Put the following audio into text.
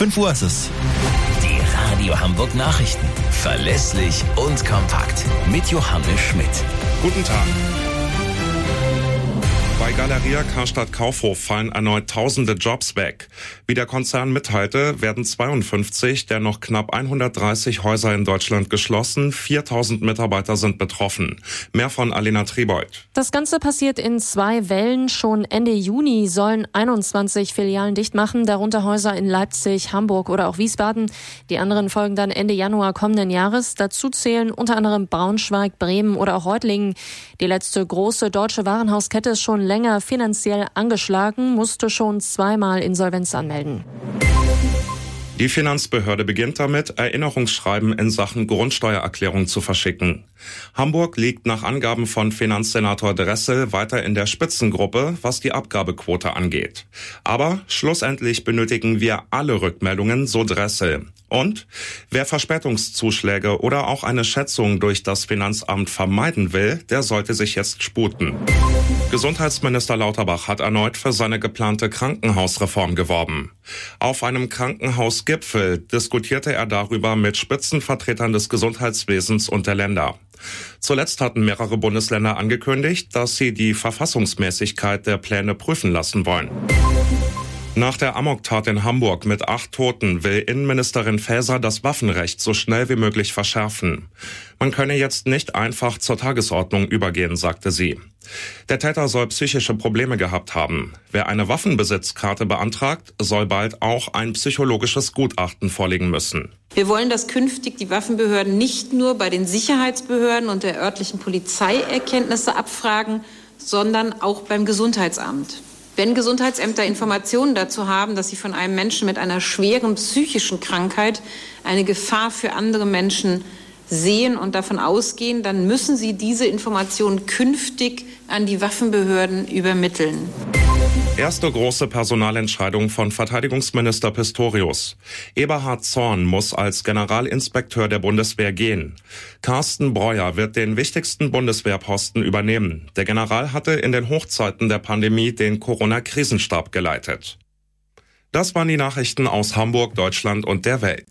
5 Uhr ist es. Die Radio Hamburg Nachrichten. Verlässlich und kompakt. Mit Johannes Schmidt. Guten Tag. Galeria Karstadt Kaufhof fallen erneut tausende Jobs weg. Wie der Konzern mitteilte, werden 52 der noch knapp 130 Häuser in Deutschland geschlossen. 4000 Mitarbeiter sind betroffen. Mehr von Alena Tribold. Das Ganze passiert in zwei Wellen. Schon Ende Juni sollen 21 Filialen dicht machen, darunter Häuser in Leipzig, Hamburg oder auch Wiesbaden. Die anderen folgen dann Ende Januar kommenden Jahres. Dazu zählen unter anderem Braunschweig, Bremen oder auch Reutlingen. Die letzte große deutsche Warenhauskette ist schon länger finanziell angeschlagen, musste schon zweimal Insolvenz anmelden. Die Finanzbehörde beginnt damit, Erinnerungsschreiben in Sachen Grundsteuererklärung zu verschicken. Hamburg liegt nach Angaben von Finanzsenator Dressel weiter in der Spitzengruppe, was die Abgabequote angeht. Aber schlussendlich benötigen wir alle Rückmeldungen, so Dressel. Und wer Verspätungszuschläge oder auch eine Schätzung durch das Finanzamt vermeiden will, der sollte sich jetzt sputen. Gesundheitsminister Lauterbach hat erneut für seine geplante Krankenhausreform geworben. Auf einem Krankenhausgipfel diskutierte er darüber mit Spitzenvertretern des Gesundheitswesens und der Länder. Zuletzt hatten mehrere Bundesländer angekündigt, dass sie die Verfassungsmäßigkeit der Pläne prüfen lassen wollen. Nach der Amoktat in Hamburg mit acht Toten will Innenministerin Faeser das Waffenrecht so schnell wie möglich verschärfen. Man könne jetzt nicht einfach zur Tagesordnung übergehen, sagte sie. Der Täter soll psychische Probleme gehabt haben. Wer eine Waffenbesitzkarte beantragt, soll bald auch ein psychologisches Gutachten vorlegen müssen. Wir wollen, dass künftig die Waffenbehörden nicht nur bei den Sicherheitsbehörden und der örtlichen Polizei Erkenntnisse abfragen, sondern auch beim Gesundheitsamt. Wenn Gesundheitsämter Informationen dazu haben, dass sie von einem Menschen mit einer schweren psychischen Krankheit eine Gefahr für andere Menschen sehen und davon ausgehen, dann müssen sie diese Informationen künftig an die Waffenbehörden übermitteln. Erste große Personalentscheidung von Verteidigungsminister Pistorius. Eberhard Zorn muss als Generalinspekteur der Bundeswehr gehen. Carsten Breuer wird den wichtigsten Bundeswehrposten übernehmen. Der General hatte in den Hochzeiten der Pandemie den Corona-Krisenstab geleitet. Das waren die Nachrichten aus Hamburg, Deutschland und der Welt.